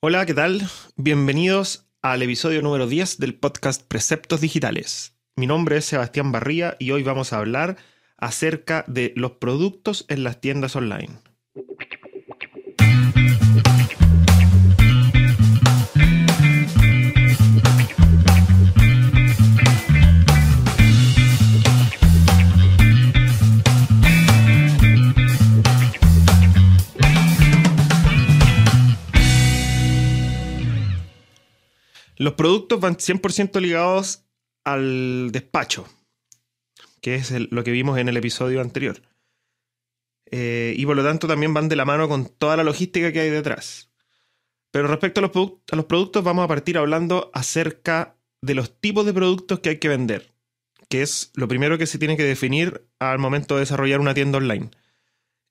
Hola, ¿qué tal? Bienvenidos al episodio número 10 del podcast Preceptos Digitales. Mi nombre es Sebastián Barría y hoy vamos a hablar acerca de los productos en las tiendas online. Los productos van 100% ligados al despacho, que es lo que vimos en el episodio anterior. Eh, y por lo tanto también van de la mano con toda la logística que hay detrás. Pero respecto a los, a los productos, vamos a partir hablando acerca de los tipos de productos que hay que vender, que es lo primero que se tiene que definir al momento de desarrollar una tienda online.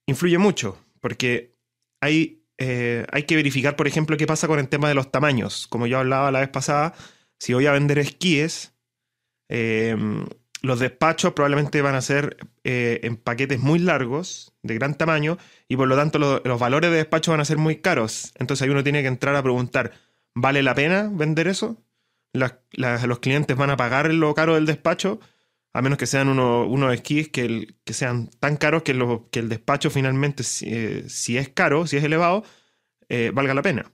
Influye mucho, porque hay eh, hay que verificar, por ejemplo, qué pasa con el tema de los tamaños. Como yo hablaba la vez pasada, si voy a vender esquíes, em, los despachos probablemente van a ser eh, en paquetes muy largos, de gran tamaño, y por lo tanto los valores de despacho van a ser muy caros. Entonces ahí uno tiene que entrar a preguntar, ¿vale la pena vender eso? los clientes van a pagar lo caro del despacho, a menos que sean unos esquíes que, que, sean tan caros que, que el despacho finalmente, eh, si, es caro, si es elevado, eh, valga la pena.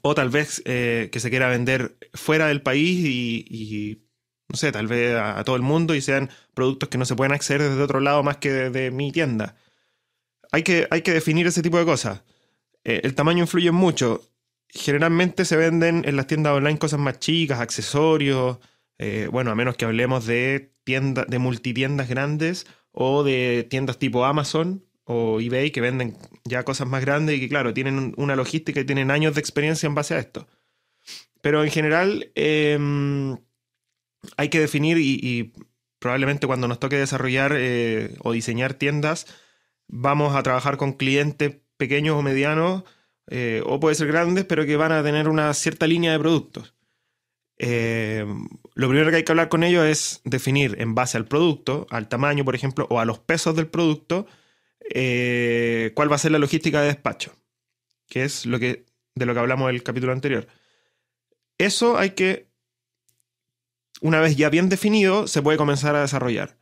O tal vez eh, que se quiera vender fuera del país y, no sé, tal vez a, todo el mundo y sean productos que no se pueden acceder desde otro lado más que de, mi tienda. Hay que, hay que, definir ese tipo de cosas. el tamaño influye mucho. Generalmente se venden en las tiendas online cosas más chicas, accesorios, eh, bueno, a menos que hablemos de tiendas, de multitiendas grandes o de tiendas tipo Amazon o eBay que venden ya cosas más grandes y que, claro, tienen una logística y tienen años de experiencia en base a esto. Pero en general em, hay que definir y, probablemente cuando nos toque desarrollar eh, o diseñar tiendas, vamos a trabajar con clientes pequeños o medianos, eh, o puede ser grandes, pero que van a tener una cierta línea de productos. Eh, lo primero que hay que hablar con ellos es definir en base al producto, al tamaño, por ejemplo, o a los pesos del producto, eh, cuál va a ser la logística de despacho, que es lo que, de lo que hablamos en el capítulo anterior. Eso hay que, una vez ya bien definido, se puede comenzar a desarrollar.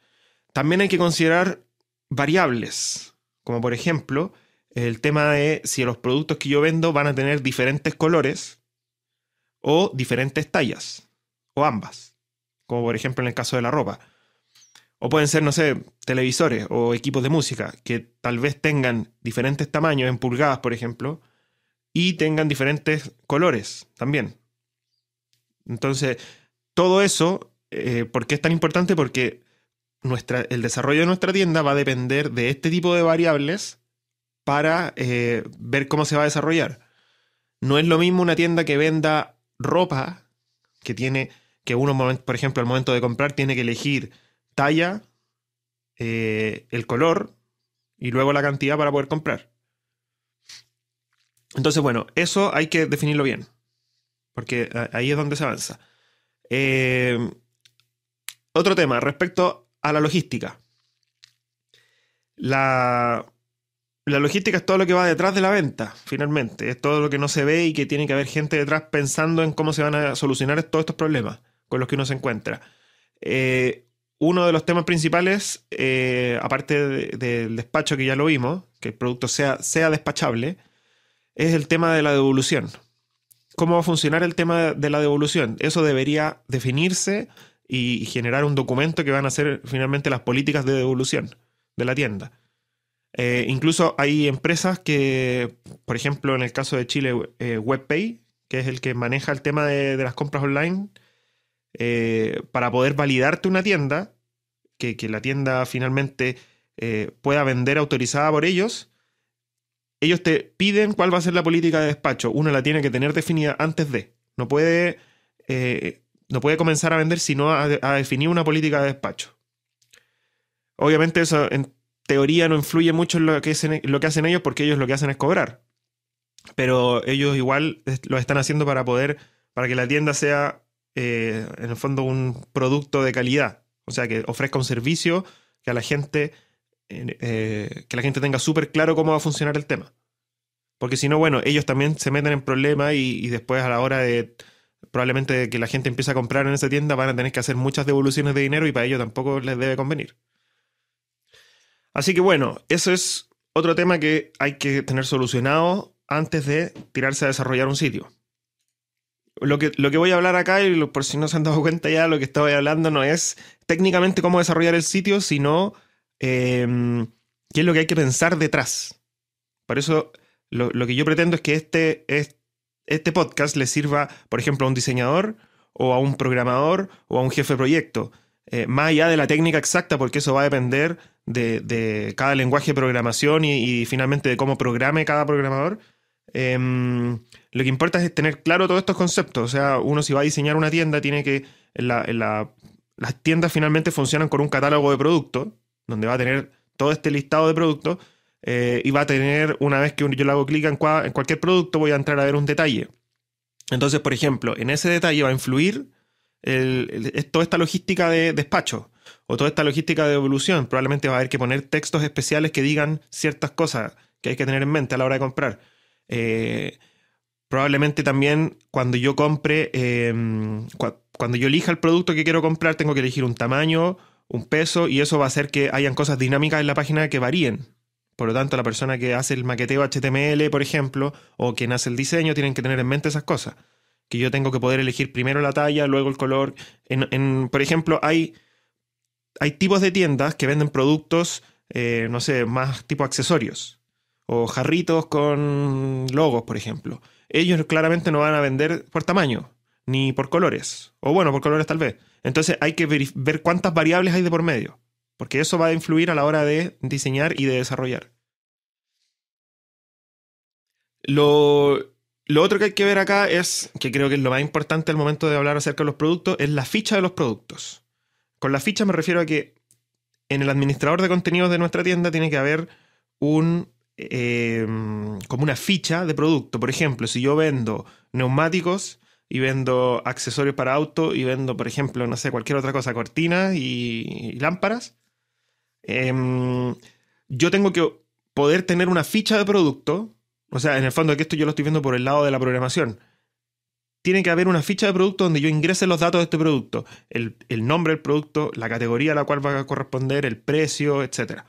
También hay que considerar variables, como por ejemplo el tema de si los productos que yo vendo van a tener diferentes colores o diferentes tallas, o ambas, como por ejemplo en el caso de la ropa. O pueden ser, no sé, televisores o equipos de música que tal vez tengan diferentes tamaños en pulgadas, por ejemplo, y tengan diferentes colores también. Entonces, todo eso, eh, ¿por qué es tan importante? Porque nuestra, el desarrollo de nuestra tienda va a depender de este tipo de variables para eh, ver cómo se va a desarrollar. No es lo mismo una tienda que venda ropa que tiene, que uno, por ejemplo, al momento de comprar, tiene que elegir talla, eh, el color y luego la cantidad para poder comprar. Entonces, bueno, eso hay que definirlo bien, porque ahí es donde se avanza. Eh, otro tema, respecto a la logística. La, la logística es todo lo que va detrás de la venta, finalmente. Es todo lo que no se ve y que tiene que haber gente detrás pensando en cómo se van a solucionar todos estos problemas con los que uno se encuentra. Eh, uno de los temas principales, eh, aparte del despacho que ya lo vimos, que el producto sea, sea despachable, es el tema de la devolución. ¿Cómo va a funcionar el tema de la devolución? Eso debería definirse y generar un documento que van a ser finalmente las políticas de devolución de la tienda. Eh, incluso hay empresas que, por ejemplo, en el caso de Chile, eh, WebPay, que es el que maneja el tema de, las compras online, eh, para poder validarte una tienda, que, la tienda finalmente pueda vender autorizada por ellos, ellos te piden cuál va a ser la política de despacho. Uno la tiene que tener definida antes de. No puede, no puede comenzar a vender si no ha, definido una política de despacho. Obviamente eso en, teoría no influye mucho en lo que, hacen, ellos porque ellos lo que hacen es cobrar. Pero ellos igual lo están haciendo para poder, para que la tienda sea eh, en el fondo un producto de calidad. O sea, que ofrezca un servicio que a la gente, eh, que la gente tenga súper claro cómo va a funcionar el tema. Porque si no, bueno, ellos también se meten en problemas y, y después a la hora de probablemente que la gente empiece a comprar en esa tienda van a tener que hacer muchas devoluciones de dinero y para ello tampoco les debe convenir. Así que bueno, eso es otro tema que hay que tener solucionado antes de tirarse a desarrollar un sitio. Lo que, lo que voy a hablar acá, y por si no se han dado cuenta ya, lo que estaba hablando no es técnicamente cómo desarrollar el sitio, sino em, qué es lo que hay que pensar detrás. Por eso lo, que yo pretendo es que este, este podcast le sirva, por ejemplo, a un diseñador o a un programador o a un jefe de proyecto. Eh, más allá de la técnica exacta, porque eso va a depender de, cada lenguaje de programación y, finalmente de cómo programe cada programador. Em, lo que importa es tener claro todos estos conceptos. O sea, uno si va a diseñar una tienda, tiene que. las tiendas finalmente funcionan con un catálogo de productos, donde va a tener todo este listado de productos. Eh, y va a tener, una vez que yo le hago clic en, cualquier producto, voy a entrar a ver un detalle. Entonces, por ejemplo, en ese detalle va a influir toda esta logística de despacho o toda esta logística de evolución. Probablemente va a haber que poner textos especiales que digan ciertas cosas que hay que tener en mente a la hora de comprar. Eh, probablemente también cuando yo compre, em, cuando yo elija el producto que quiero comprar, tengo que elegir un tamaño, un peso, y eso va a hacer que hayan cosas dinámicas en la página que varíen. Por lo tanto, la persona que hace el maqueteo HTML, por ejemplo, o quien hace el diseño, tienen que tener en mente esas cosas. Que yo tengo que poder elegir primero la talla, luego el color. En, por ejemplo, hay, hay tipos de tiendas que venden productos, eh, no sé, más tipo accesorios. O jarritos con logos, por ejemplo. Ellos claramente no van a vender por tamaño, ni por colores. O bueno, por colores tal vez. Entonces hay que ver cuántas variables hay de por medio. Porque eso va a influir a la hora de diseñar y de desarrollar. Lo, lo otro que hay que ver acá es, que creo que es lo más importante al momento de hablar acerca de los productos, es la ficha de los productos. Con la ficha me refiero a que en el administrador de contenidos de nuestra tienda tiene que haber un em, como una ficha de producto. Por ejemplo, si yo vendo neumáticos y vendo accesorios para auto y vendo, por ejemplo, no sé, cualquier otra cosa, cortinas y, lámparas, em, yo tengo que poder tener una ficha de producto o sea, en el fondo que esto yo lo estoy viendo por el lado de la programación. Tiene que haber una ficha de producto donde yo ingrese los datos de este producto. El, nombre del producto, la categoría a la cual va a corresponder, el precio, etc.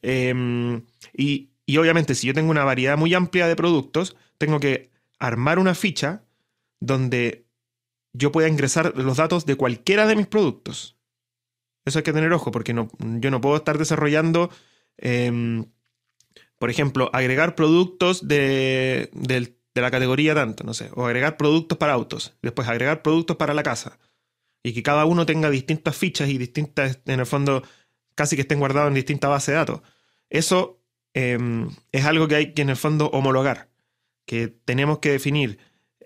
Em, y, y obviamente si yo tengo una variedad muy amplia de productos, tengo que armar una ficha donde yo pueda ingresar los datos de cualquiera de mis productos. Eso hay que tener ojo, porque no, yo no puedo estar desarrollando em, por ejemplo, agregar productos de, la categoría tanto, no sé, o agregar productos para autos, después agregar productos para la casa, y que cada uno tenga distintas fichas y distintas, en el fondo, casi que estén guardados en distintas bases de datos. Eso em, es algo que hay que en el fondo homologar, que tenemos que definir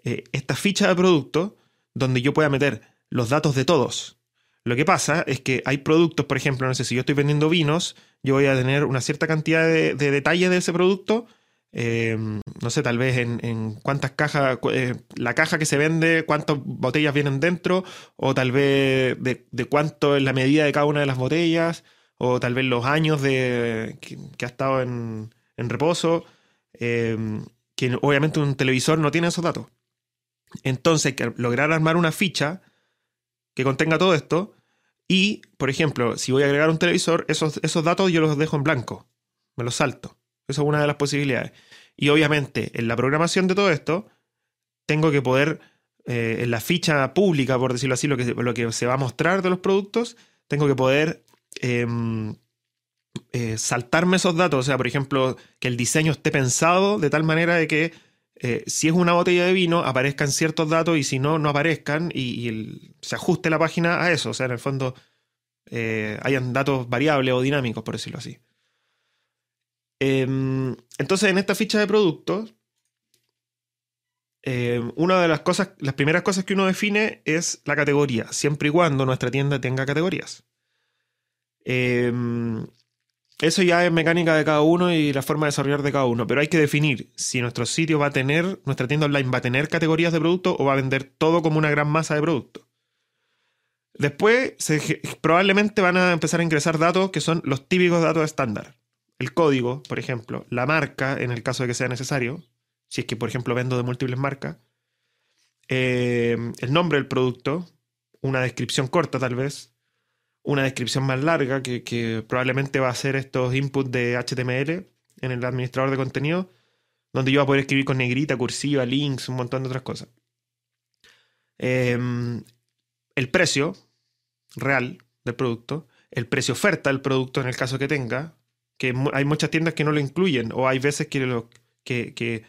eh, esta ficha de producto donde yo pueda meter los datos de todos. Lo que pasa es que hay productos, por ejemplo, no sé, si yo estoy vendiendo vinos, yo voy a tener una cierta cantidad de, detalles de ese producto. Eh, no sé, tal vez en, cuántas cajas, eh, la caja que se vende, cuántas botellas vienen dentro, o tal vez de, cuánto es la medida de cada una de las botellas, o tal vez los años de, que, ha estado en, reposo, eh, que obviamente un televisor no tiene esos datos. Entonces, lograr armar una ficha que contenga todo esto. Y, por ejemplo, si voy a agregar un televisor, esos, esos datos yo los dejo en blanco. Me los salto. Esa es una de las posibilidades. Y obviamente, en la programación de todo esto, tengo que poder, eh, en la ficha pública, por decirlo así, lo que, lo que se va a mostrar de los productos, tengo que poder em, eh, saltarme esos datos. O sea, por ejemplo, que el diseño esté pensado de tal manera de que eh, si es una botella de vino, aparezcan ciertos datos y si no, no aparezcan y, se ajuste la página a eso. O sea, en el fondo hayan datos variables o dinámicos, por decirlo así. Em, entonces, en esta ficha de productos, em, una de las cosas, las primeras cosas que uno define es la categoría, siempre y cuando nuestra tienda tenga categorías. Em, eso ya es mecánica de cada uno y la forma de desarrollar de cada uno, pero hay que definir si nuestro sitio va a tener, nuestra tienda online va a tener categorías de producto o va a vender todo como una gran masa de producto. Después, probablemente van a empezar a ingresar datos que son los típicos datos estándar. El código, por ejemplo, la marca, en el caso de que sea necesario, si es que por ejemplo vendo de múltiples marcas, eh, el nombre del producto, una descripción corta tal vez, una descripción más larga que, probablemente va a ser estos inputs de HTML en el administrador de contenido, donde yo voy a poder escribir con negrita, cursiva, links, un montón de otras cosas. Em, el precio real del producto, el precio oferta del producto en el caso que tenga, que hay muchas tiendas que no lo incluyen o hay veces que, que,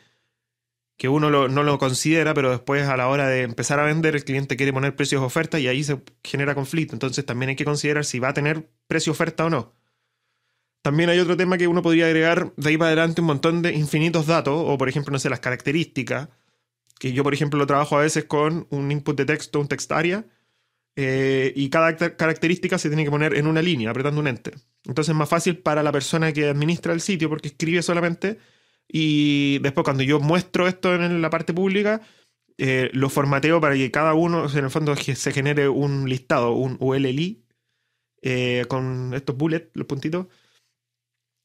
que, uno no lo considera, pero después a la hora de empezar a vender el cliente quiere poner precios oferta y ahí se genera conflicto. Entonces también hay que considerar si va a tener precio oferta o no. También hay otro tema que uno podría agregar de ahí para adelante un montón de infinitos datos, o por ejemplo, no sé, las características, que yo por ejemplo lo trabajo a veces con un input de texto, un textaria, eh, y cada característica se tiene que poner en una línea, apretando un enter. Entonces es más fácil para la persona que administra el sitio porque escribe solamente y después cuando yo muestro esto en la parte pública, eh, lo formateo para que cada uno, en el fondo, se genere un listado, un ULLI, eh, con estos bullets, los puntitos,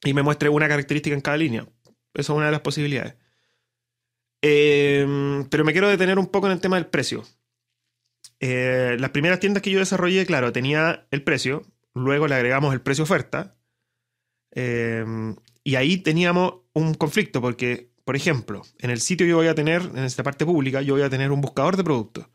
y me muestre una característica en cada línea. Esa es una de las posibilidades. Em, pero me quiero detener un poco en el tema del precio. Eh, las primeras tiendas que yo desarrollé, claro, tenía el precio, luego le agregamos el precio oferta, em, y ahí teníamos un conflicto, porque, por ejemplo, en el sitio yo voy a tener, en esta parte pública, yo voy a tener un buscador de productos.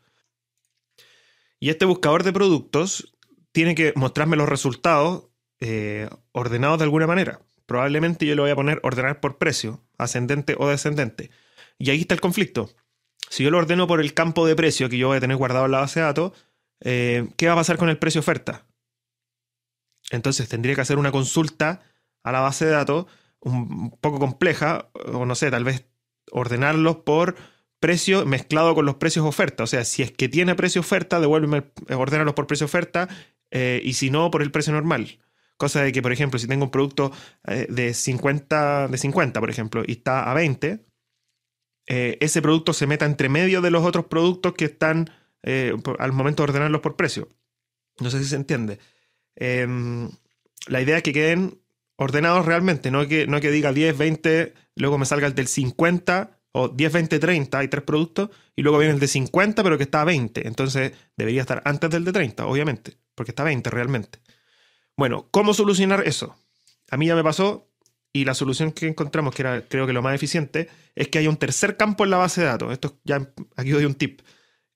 Y este buscador de productos tiene que mostrarme los resultados eh, ordenados de alguna manera probablemente yo le voy a poner ordenar por precio, ascendente o descendente. Y ahí está el conflicto. Si yo lo ordeno por el campo de precio que yo voy a tener guardado en la base de datos, eh, ¿qué va a pasar con el precio oferta? Entonces tendría que hacer una consulta a la base de datos un poco compleja, o no sé, tal vez ordenarlos por precio mezclado con los precios oferta. O sea, si es que tiene precio oferta, devuélveme, ordénalos por precio oferta, eh, y si no, por el precio normal. Cosa de que, por ejemplo, si tengo un producto eh, de 50, de 50, por ejemplo, y está a 20, eh, ese producto se meta entre medio de los otros productos que están eh, al momento de ordenarlos por precio. No sé si se entiende. Em, la idea es que queden ordenados realmente, no que, no que diga 10, 20, luego me salga el del 50 o 10, 20, 30, hay tres productos, y luego viene el de 50, pero que está a 20. Entonces debería estar antes del de 30, obviamente, porque está a 20 realmente. Bueno, ¿cómo solucionar eso? A mí ya me pasó y la solución que encontramos, que era creo que lo más eficiente, es que hay un tercer campo en la base de datos. Esto ya aquí doy un tip.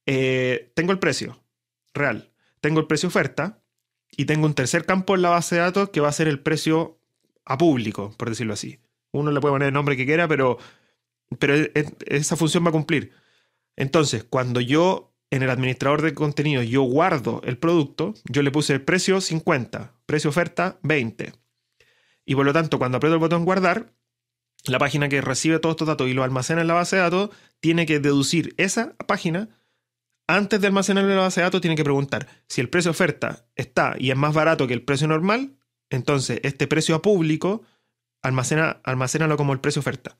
Eh, tengo el precio real, tengo el precio oferta y tengo un tercer campo en la base de datos que va a ser el precio a público, por decirlo así. Uno le puede poner el nombre que quiera, pero, pero esa función va a cumplir. Entonces, cuando yo en el administrador de contenido yo guardo el producto, yo le puse el precio 50, precio oferta 20. Y por lo tanto, cuando aprieto el botón guardar, la página que recibe todos estos datos y lo almacena en la base de datos, tiene que deducir esa página. Antes de almacenar en la base de datos, tiene que preguntar si el precio oferta está y es más barato que el precio normal, entonces este precio a público almacena, almacénalo como el precio oferta.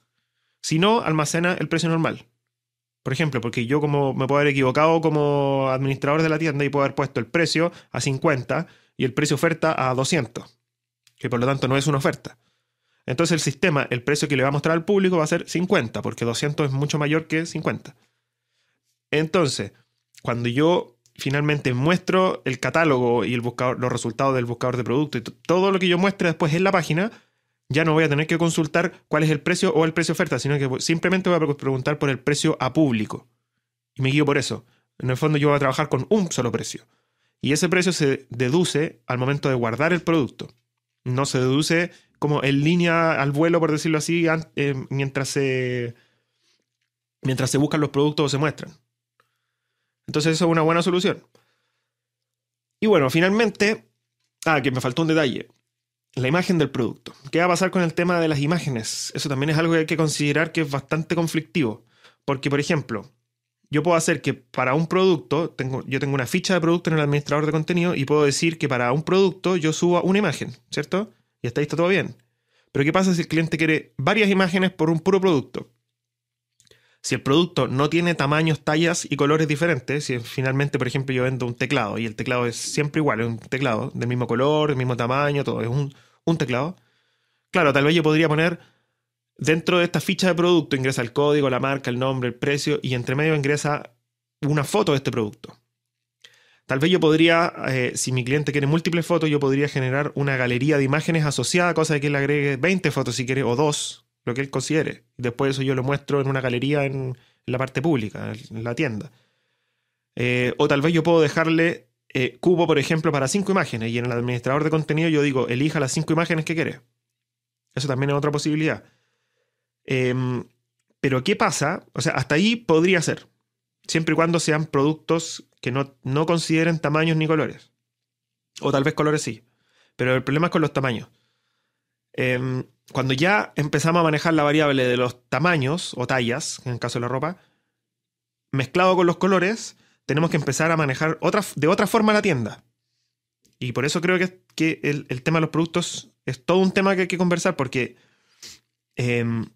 Si no, almacena el precio normal. Por ejemplo, porque yo como me puedo haber equivocado como administrador de la tienda y puedo haber puesto el precio a 50 y el precio oferta a 200, que por lo tanto no es una oferta. Entonces el sistema, el precio que le va a mostrar al público va a ser 50, porque 200 es mucho mayor que 50. Entonces, cuando yo finalmente muestro el catálogo y los resultados del buscador de producto y todo lo que yo muestre después en la página, ya no voy a tener que consultar cuál es el precio o el precio oferta, sino que simplemente voy a preguntar por el precio a público. Y me guío por eso. En el fondo yo voy a trabajar con un solo precio. Y ese precio se deduce al momento de guardar el producto. No se deduce como en línea al vuelo, por decirlo así, eh, mientras, se, mientras se buscan los productos o se muestran. Entonces eso es una buena solución. Y bueno, finalmente, ah, que me faltó un detalle la imagen del producto. ¿Qué va a pasar con el tema de las imágenes? Eso también es algo que hay que considerar que es bastante conflictivo. Porque, por ejemplo, yo puedo hacer que para un producto, tengo, yo tengo una ficha de producto en el administrador de contenido y puedo decir que para un producto yo suba una imagen, ¿cierto? Y hasta ahí está todo bien. Pero ¿qué pasa si el cliente quiere varias imágenes por un puro producto? Si el producto no tiene tamaños, tallas y colores diferentes, si finalmente, por ejemplo, yo vendo un teclado y el teclado es siempre igual, es un teclado del mismo color, del mismo tamaño, todo, es un, teclado. Claro, tal vez yo podría poner Dentro de esta ficha de producto ingresa el código, la marca, el nombre, el precio y entre medio ingresa una foto de este producto. Tal vez yo podría, eh, si mi cliente quiere múltiples fotos, yo podría generar una galería de imágenes asociada, cosa de que él agregue 20 fotos si quiere, o dos, lo que él considere. Después eso yo lo muestro en una galería en, la parte pública, en la tienda. Eh, o tal vez yo puedo dejarle eh, cubo, por ejemplo, para cinco imágenes y en el administrador de contenido yo digo, elija las cinco imágenes que quiere. Eso también es otra posibilidad. Em, pero ¿qué pasa? O sea, hasta ahí podría ser, siempre y cuando sean productos que no, no consideren tamaños ni colores. O tal vez colores sí. Pero el problema es con los tamaños. Cuando ya empezamos a manejar la variable de los tamaños o tallas, en el caso de la ropa, mezclado con los colores, tenemos que empezar a manejar de otra forma la tienda. Y por eso creo que, que el, tema de los productos es todo un tema que hay que conversar porque em,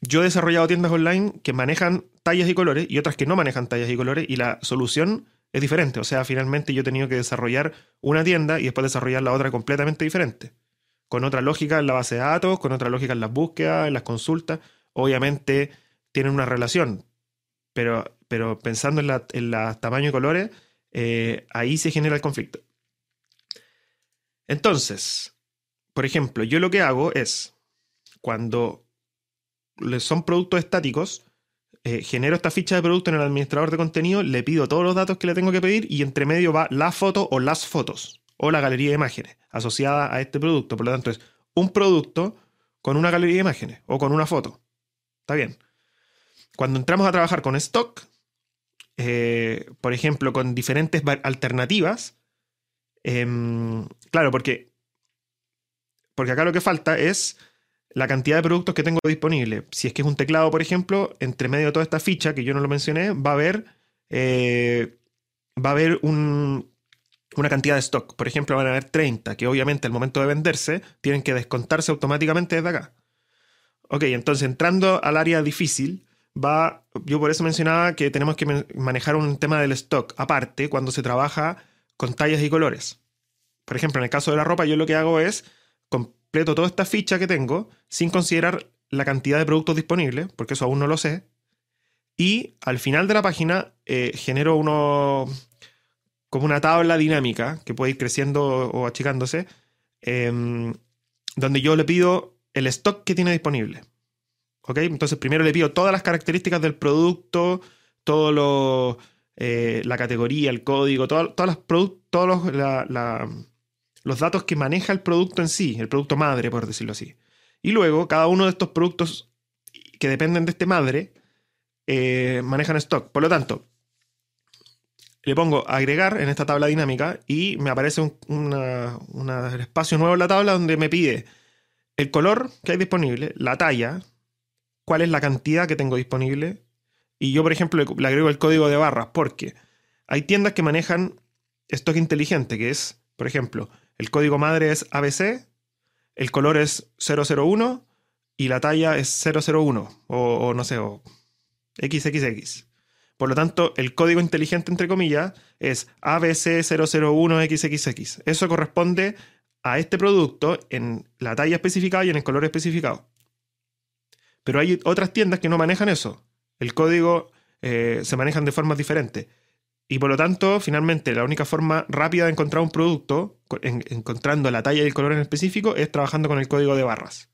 yo he desarrollado tiendas online que manejan tallas y colores y otras que no manejan tallas y colores y la solución es diferente. O sea, finalmente yo he tenido que desarrollar una tienda y después desarrollar la otra completamente diferente con otra lógica en la base de datos, con otra lógica en las búsquedas, en las consultas. Obviamente tienen una relación, pero, pero pensando en la, en tamaño y colores, eh, ahí se genera el conflicto. Entonces, por ejemplo, yo lo que hago es, cuando son productos estáticos, eh, genero esta ficha de producto en el administrador de contenido, le pido todos los datos que le tengo que pedir y entre medio va la foto o las fotos o la galería de imágenes asociada a este producto. Por lo tanto, es un producto con una galería de imágenes o con una foto. Está bien. Cuando entramos a trabajar con stock, eh, por ejemplo, con diferentes alternativas, em, claro, porque, porque acá lo que falta es la cantidad de productos que tengo disponible. Si es que es un teclado, por ejemplo, entre medio de toda esta ficha, que yo no lo mencioné, va a haber, eh, va a haber un, una cantidad de stock. Por ejemplo, van a haber 30, que obviamente al momento de venderse tienen que descontarse automáticamente desde acá. Ok, entonces entrando al área difícil, va, yo por eso mencionaba que tenemos que manejar un tema del stock aparte cuando se trabaja con tallas y colores. Por ejemplo, en el caso de la ropa, yo lo que hago es completo toda esta ficha que tengo sin considerar la cantidad de productos disponibles, porque eso aún no lo sé. Y al final de la página eh, genero unos como una tabla dinámica que puede ir creciendo o achicándose, em, donde yo le pido el stock que tiene disponible. ¿Ok? Entonces primero le pido todas las características del producto, todo eh, la categoría, el código, todas las todos los, los datos que maneja el producto en sí, el producto madre, por decirlo así. Y luego cada uno de estos productos que dependen de este madre eh, manejan stock. Por lo tanto, le pongo agregar en esta tabla dinámica y me aparece un espacio nuevo en la tabla donde me pide el color que hay disponible, la talla, cuál es la cantidad que tengo disponible. Y yo, por ejemplo, le, agrego el código de barras porque hay tiendas que manejan stock inteligente, que es, por ejemplo, el código madre es ABC, el color es 001 y la talla es 001 o, o no sé, o XXX. Por lo tanto, el código inteligente, entre comillas, es ABC001XXX. Eso corresponde a este producto en la talla especificada y en el color especificado. Pero hay otras tiendas que no manejan eso. El código eh, se manejan de formas diferentes. Y por lo tanto, finalmente, la única forma rápida de encontrar un producto, encontrando la talla y el color en específico, es trabajando con el código de barras.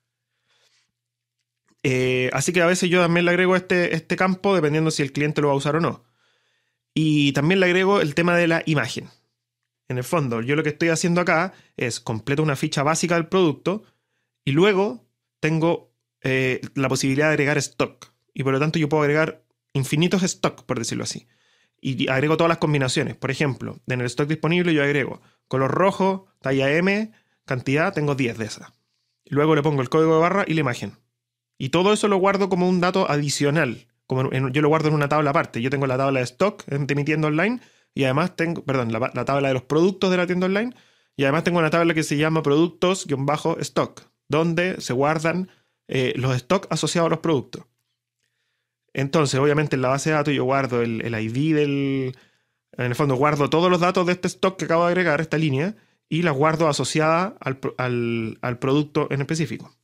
Eh, así que a veces yo también le agrego este, este campo dependiendo si el cliente lo va a usar o no. Y también le agrego el tema de la imagen. En el fondo, yo lo que estoy haciendo acá es completo una ficha básica del producto y luego tengo eh, la posibilidad de agregar stock. Y por lo tanto yo puedo agregar infinitos stock, por decirlo así. Y agrego todas las combinaciones. Por ejemplo, en el stock disponible yo agrego color rojo, talla M, cantidad, tengo 10 de esas. Luego le pongo el código de barra y la imagen. Y todo eso lo guardo como un dato adicional. Como yo lo guardo en una tabla aparte. Yo tengo la tabla de stock de mi tienda online y además tengo, perdón, la, tabla de los productos de la tienda online y además tengo una tabla que se llama productos-stock, donde se guardan eh, los stock asociados a los productos. Entonces, obviamente en la base de datos yo guardo el, ID del... En el fondo guardo todos los datos de este stock que acabo de agregar, esta línea, y las guardo asociada al producto en específico.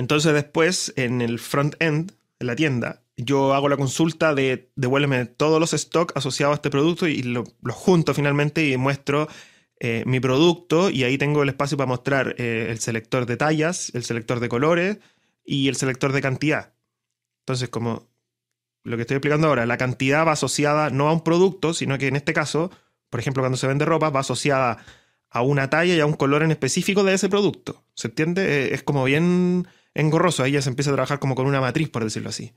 Entonces después, en el front-end, en la tienda, yo hago la consulta de devuélveme todos los stocks asociados a este producto y los lo junto finalmente y muestro eh, mi producto y ahí tengo el espacio para mostrar eh, el selector de tallas, el selector de colores y el selector de cantidad. Entonces, como lo que estoy explicando ahora, la cantidad va asociada no a un producto, sino que en este caso, por ejemplo, cuando se vende ropa, va asociada a una talla y a un color en específico de ese producto. ¿Se entiende? Eh, es como bien engorroso. Ahí ya se empieza a trabajar como con una matriz, por decirlo así.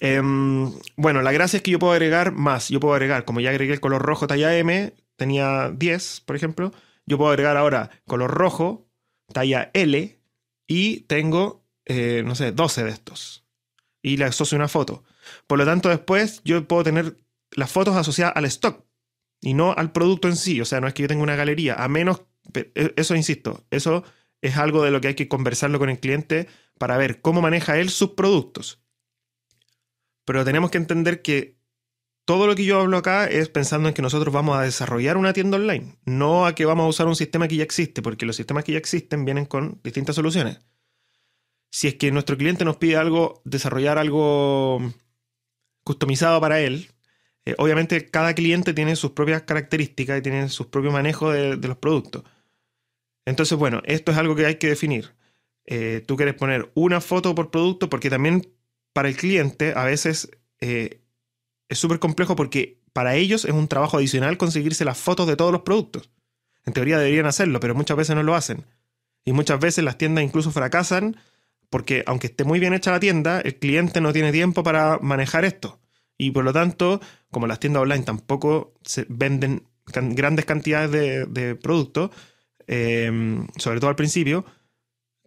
Em, bueno, la gracia es que yo puedo agregar más. Yo puedo agregar, como ya agregué el color rojo talla M, tenía 10, por ejemplo, yo puedo agregar ahora color rojo, talla L, y tengo, eh, no sé, 12 de estos. Y le asocio una foto. Por lo tanto, después yo puedo tener las fotos asociadas al stock y no al producto en sí. O sea, no es que yo tenga una galería, a menos, e, eso insisto, eso es algo de lo que hay que conversarlo con el cliente para ver cómo maneja él sus productos. Pero tenemos que entender que todo lo que yo hablo acá es pensando en que nosotros vamos a desarrollar una tienda online, no a que vamos a usar un sistema que ya existe, porque los sistemas que ya existen vienen con distintas soluciones. Si es que nuestro cliente nos pide algo, desarrollar algo customizado para él, eh, obviamente cada cliente tiene sus propias características y tiene su propio manejo de, los productos. Entonces, bueno, esto es algo que hay que definir. Eh, tú quieres poner una foto por producto porque también para el cliente a veces eh, es súper complejo porque para ellos es un trabajo adicional conseguirse las fotos de todos los productos. En teoría deberían hacerlo, pero muchas veces no lo hacen. Y muchas veces las tiendas incluso fracasan porque aunque esté muy bien hecha la tienda, el cliente no tiene tiempo para manejar esto. Y por lo tanto, como las tiendas online tampoco se venden grandes cantidades de, productos, em, sobre todo al principio,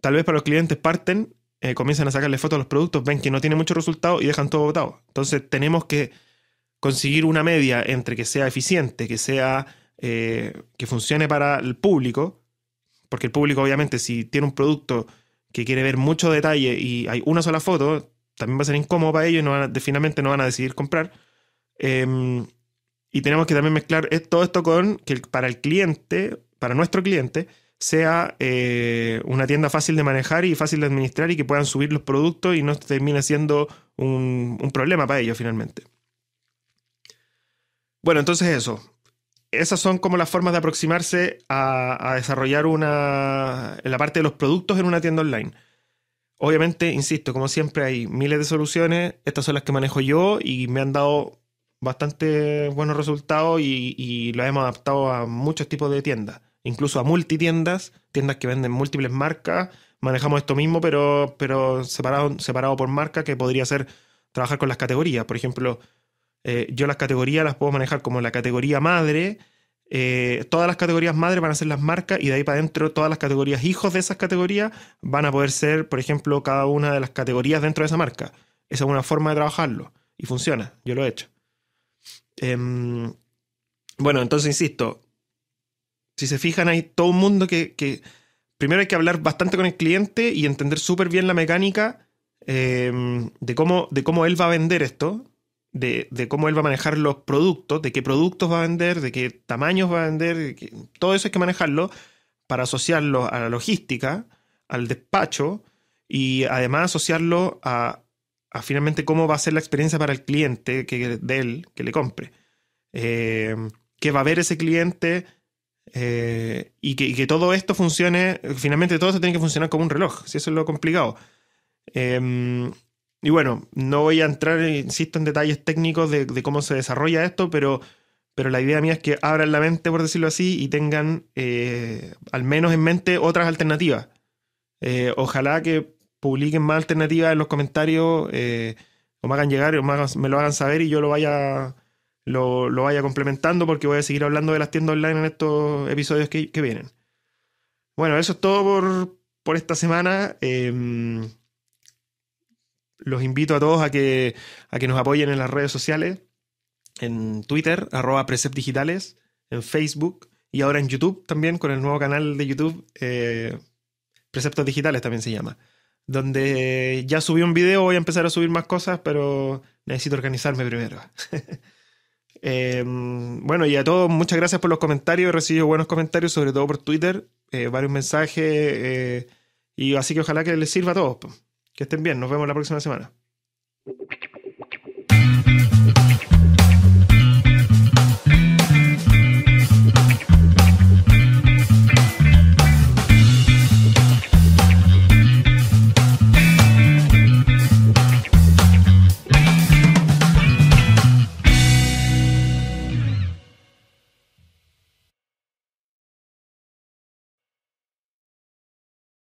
tal vez para los clientes parten, eh, comienzan a sacarle fotos a los productos, ven que no tiene mucho resultado y dejan todo botado. Entonces tenemos que conseguir una media entre que sea eficiente, que sea eh, que funcione para el público, porque el público obviamente si tiene un producto que quiere ver mucho detalle y hay una sola foto, también va a ser incómodo para ellos y finalmente no van a decidir comprar. Em, y tenemos que también mezclar todo esto con que para el cliente, para nuestro cliente, sea eh, una tienda fácil de manejar y fácil de administrar y que puedan subir los productos y no termine siendo un problema para ellos finalmente. Bueno, entonces eso. Esas son como las formas de aproximarse a, desarrollar una. la parte de los productos en una tienda online. Obviamente, insisto, como siempre hay miles de soluciones. Estas son las que manejo yo y me han dado bastante buenos resultados y, y lo hemos adaptado a muchos tipos de tiendas, incluso a multitiendas, tiendas que venden múltiples marcas. Manejamos esto mismo, pero, pero separado, separado por marca, que podría ser trabajar con las categorías. Por ejemplo, eh, yo las categorías las puedo manejar como la categoría madre. Eh, todas las categorías madre van a ser las marcas y de ahí para adentro todas las categorías hijos de esas categorías van a poder ser, por ejemplo, cada una de las categorías dentro de esa marca. Esa es una forma de trabajarlo y funciona. Yo lo he hecho. Em, bueno, entonces insisto, si se fijan hay todo un mundo que, primero hay que hablar bastante con el cliente y entender súper bien la mecánica em, de, cómo, de cómo él va a vender esto de, cómo él va a manejar los productos, de qué productos va a vender, de qué tamaños va a vender, todo eso hay que manejarlo para asociarlo a la logística, al despacho y además asociarlo a, finalmente cómo va a ser la experiencia para el cliente que, de él que le compre. Eh, que va a ver ese cliente eh, y, que, todo esto funcione, finalmente todo esto tiene que funcionar como un reloj, si eso es lo complicado. Eh, y bueno, no voy a entrar, insisto, en detalles técnicos de, cómo se desarrolla esto, pero, pero la idea mía es que abran la mente, por decirlo así, y tengan eh, al menos en mente otras alternativas. Eh, ojalá que publiquen más alternativas en los comentarios, o me hagan llegar, o me, lo hagan saber y yo lo vaya, lo, vaya complementando, porque voy a seguir hablando de las tiendas online en estos episodios que, que vienen. Bueno, eso es todo por, por esta semana. Em, los invito a todos a que, a que nos apoyen en las redes sociales, en Twitter, arroba Precept Digitales, en Facebook y ahora en YouTube también, con el nuevo canal de YouTube, eh, Preceptos Digitales también se llama, donde ya subí un video, voy a empezar a subir más cosas, pero necesito organizarme primero. Em, bueno, y a todos, muchas gracias por los comentarios, he recibido buenos comentarios, sobre todo por Twitter, eh, varios mensajes. Eh, Y así que ojalá que les sirva a todos. Que estén bien, nos vemos la próxima semana.